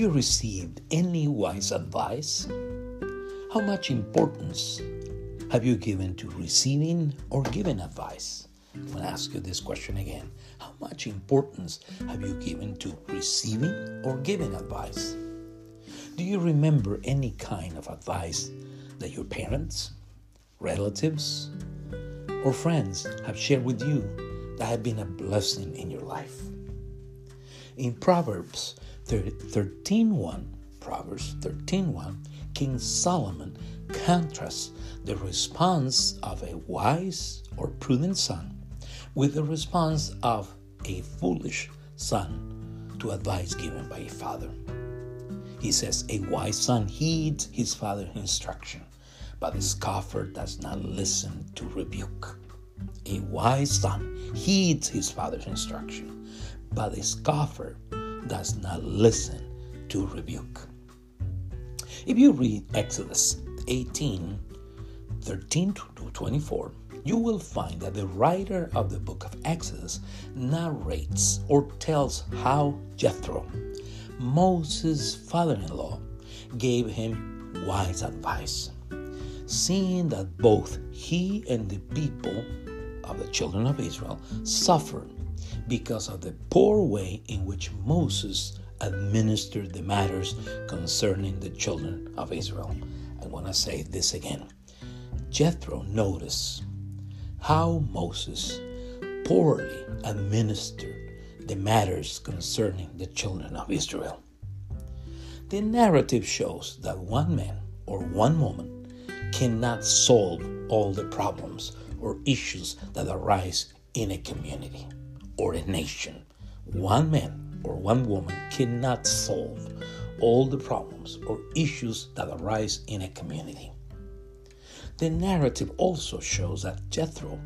you received any wise advice? How much importance have you given to receiving or giving advice? I'm going to ask you this question again. How much importance have you given to receiving or giving advice? Do you remember any kind of advice that your parents, relatives, or friends have shared with you that have been a blessing in your life? In Proverbs 13:1, Proverbs 13:1, King Solomon contrasts the response of a wise or prudent son with the response of a foolish son to advice given by a father. He says, A wise son heeds his father's instruction, but the scoffer does not listen to rebuke. A wise son heeds his father's instruction, but the scoffer does not listen to rebuke. If you read Exodus 18 13 to 24, you will find that the writer of the book of Exodus narrates or tells how Jethro, Moses' father in law, gave him wise advice. Seeing that both he and the people of the children of Israel suffered because of the poor way in which Moses administered the matters concerning the children of Israel. I want to say this again. Jethro noticed how Moses poorly administered the matters concerning the children of Israel. The narrative shows that one man or one woman cannot solve all the problems or issues that arise in a community or a nation. One man or one woman cannot solve all the problems or issues that arise in a community. The narrative also shows that Jethro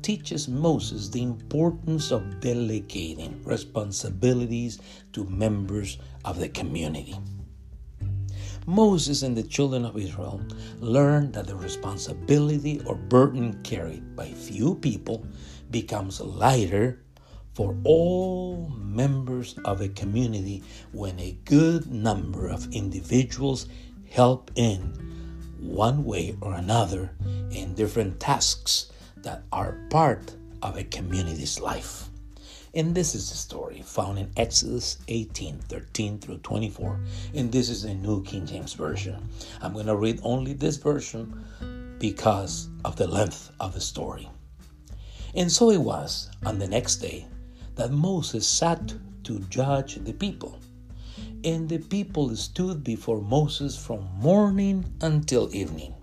teaches Moses the importance of delegating responsibilities to members of the community. Moses and the children of Israel learned that the responsibility or burden carried by few people becomes lighter for all members of a community when a good number of individuals help in one way or another in different tasks that are part of a community's life. And this is the story found in Exodus 18 13 through 24. And this is the New King James Version. I'm going to read only this version because of the length of the story. And so it was on the next day that Moses sat to judge the people. And the people stood before Moses from morning until evening.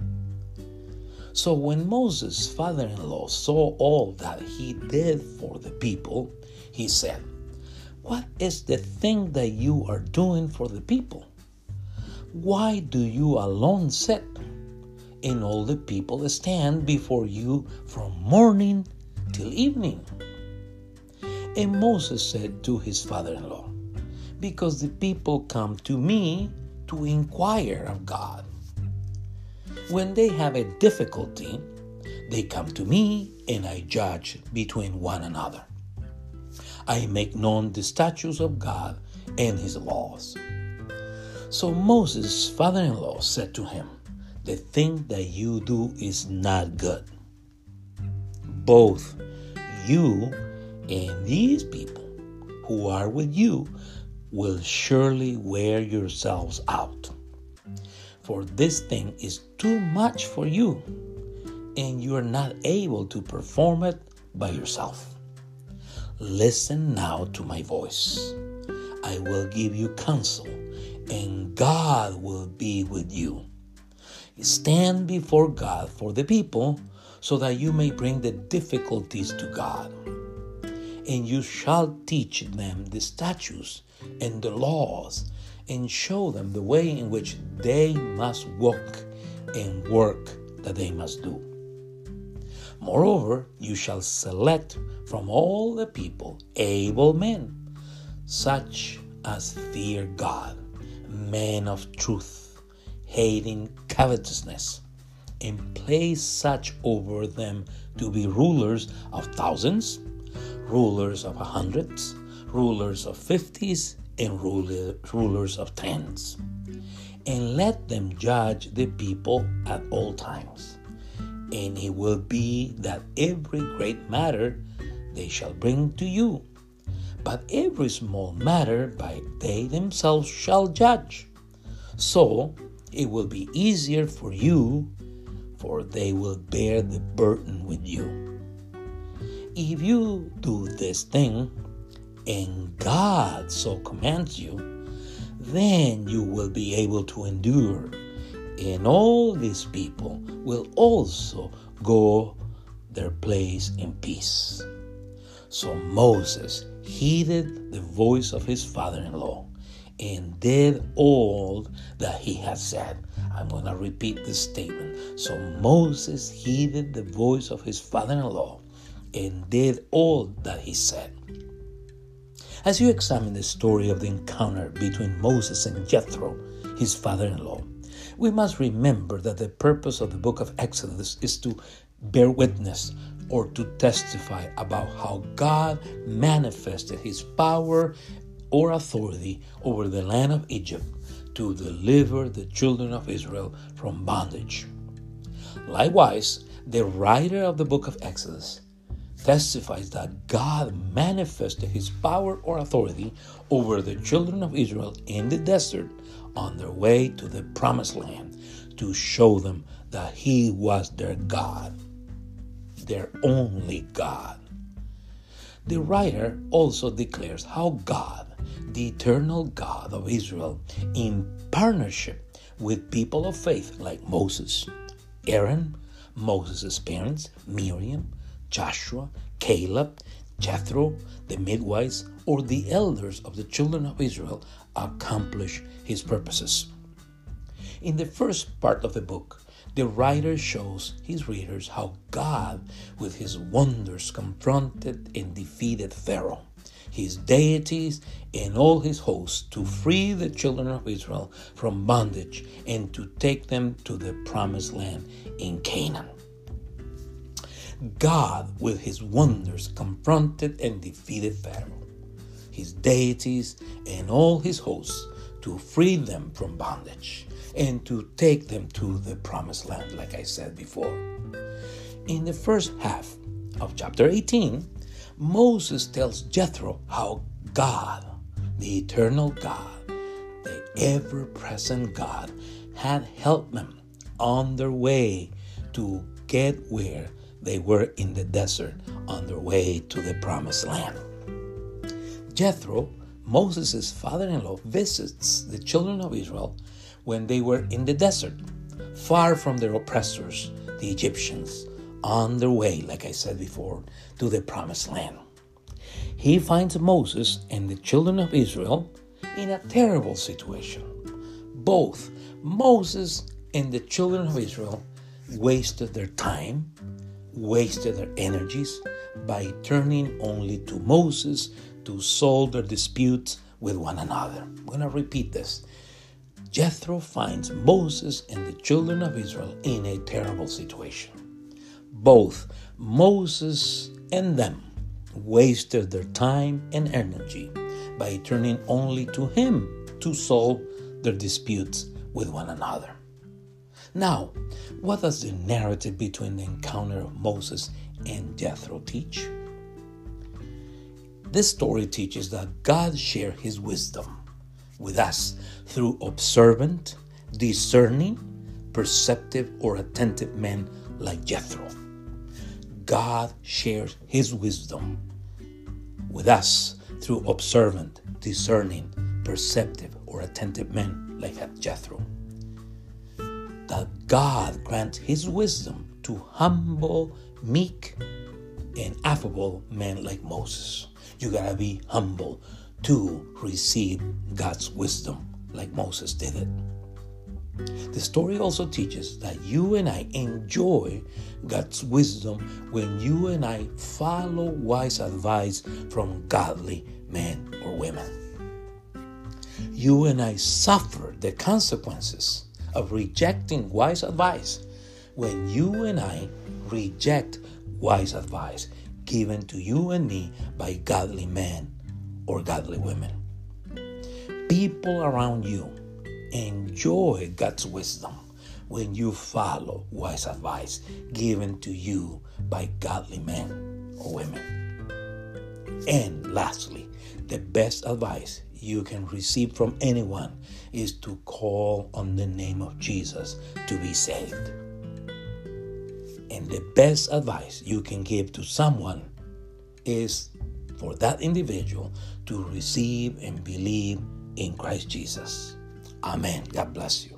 So when Moses' father in law saw all that he did for the people, he said, What is the thing that you are doing for the people? Why do you alone sit, and all the people stand before you from morning till evening? And Moses said to his father in law, Because the people come to me to inquire of God. When they have a difficulty, they come to me and I judge between one another. I make known the statutes of God and his laws. So Moses' father in law said to him, The thing that you do is not good. Both you and these people who are with you will surely wear yourselves out. For this thing is too much for you, and you are not able to perform it by yourself. Listen now to my voice. I will give you counsel, and God will be with you. Stand before God for the people so that you may bring the difficulties to God and you shall teach them the statutes and the laws, and show them the way in which they must walk and work that they must do. Moreover, you shall select from all the people able men, such as fear God, men of truth, hating covetousness, and place such over them to be rulers of thousands rulers of hundreds, rulers of fifties, and rulers of tens, and let them judge the people at all times. And it will be that every great matter they shall bring to you, but every small matter by they themselves shall judge. So it will be easier for you, for they will bear the burden with you. If you do this thing, and God so commands you, then you will be able to endure. And all these people will also go their place in peace. So Moses heeded the voice of his father in law and did all that he had said. I'm going to repeat this statement. So Moses heeded the voice of his father in law and did all that he said. As you examine the story of the encounter between Moses and Jethro, his father in law, we must remember that the purpose of the book of Exodus is to bear witness or to testify about how God manifested his power or authority over the land of Egypt to deliver the children of Israel from bondage. Likewise, the writer of the book of Exodus testifies that God manifested his power or authority over the children of Israel in the desert on their way to the promised land to show them that he was their God, their only God. The writer also declares how God, the eternal God of Israel, in partnership with people of faith like Moses, Aaron, Moses' parents, Miriam, Joshua, Caleb, Jethro, the midwives, or the elders of the children of Israel accomplish his purposes. In the first part of the book, the writer shows his readers how God, with his wonders, confronted and defeated Pharaoh, his deities, and all his hosts to free the children of Israel from bondage and to take them to the promised land in Canaan. God, with his wonders, confronted and defeated Pharaoh, his deities, and all his hosts to free them from bondage and to take them to the promised land, like I said before. In the first half of chapter 18, Moses tells Jethro how God, the eternal God, the ever present God, had helped them on their way to get where they were in the desert on their way to the promised land. Jethro, Moses' father in law, visits the children of Israel when they were in the desert, far from their oppressors, the Egyptians, on their way, like I said before, to the promised land. He finds Moses and the children of Israel in a terrible situation. Both Moses and the children of Israel wasted their time wasted their energies by turning only to Moses to solve their disputes with one another. I'm going to repeat this. Jethro finds Moses and the children of Israel in a terrible situation. Both Moses and them wasted their time and energy by turning only to him to solve their disputes with one another. Now, what does the narrative between the encounter of Moses and Jethro teach? This story teaches that God shared his wisdom with us through observant, discerning, perceptive, or attentive men like Jethro. God shares his wisdom with us through observant, discerning, perceptive, or attentive men like Jethro that God grants his wisdom to humble, meek, and affable men like Moses. You gotta be humble to receive God's wisdom like Moses did it. The story also teaches that you and I enjoy God's wisdom when you and I follow wise advice from godly men or women. You and I suffer the consequences of rejecting wise advice when you and I reject wise advice given to you and me by godly men or godly women. people around you enjoy God's wisdom when you follow wise advice given to you by godly men or women. And lastly, the best advice you can receive from anyone is to call on the name of Jesus to be saved. And the best advice you can give to someone is for that individual to receive and believe in Christ Jesus. Amen. God bless you.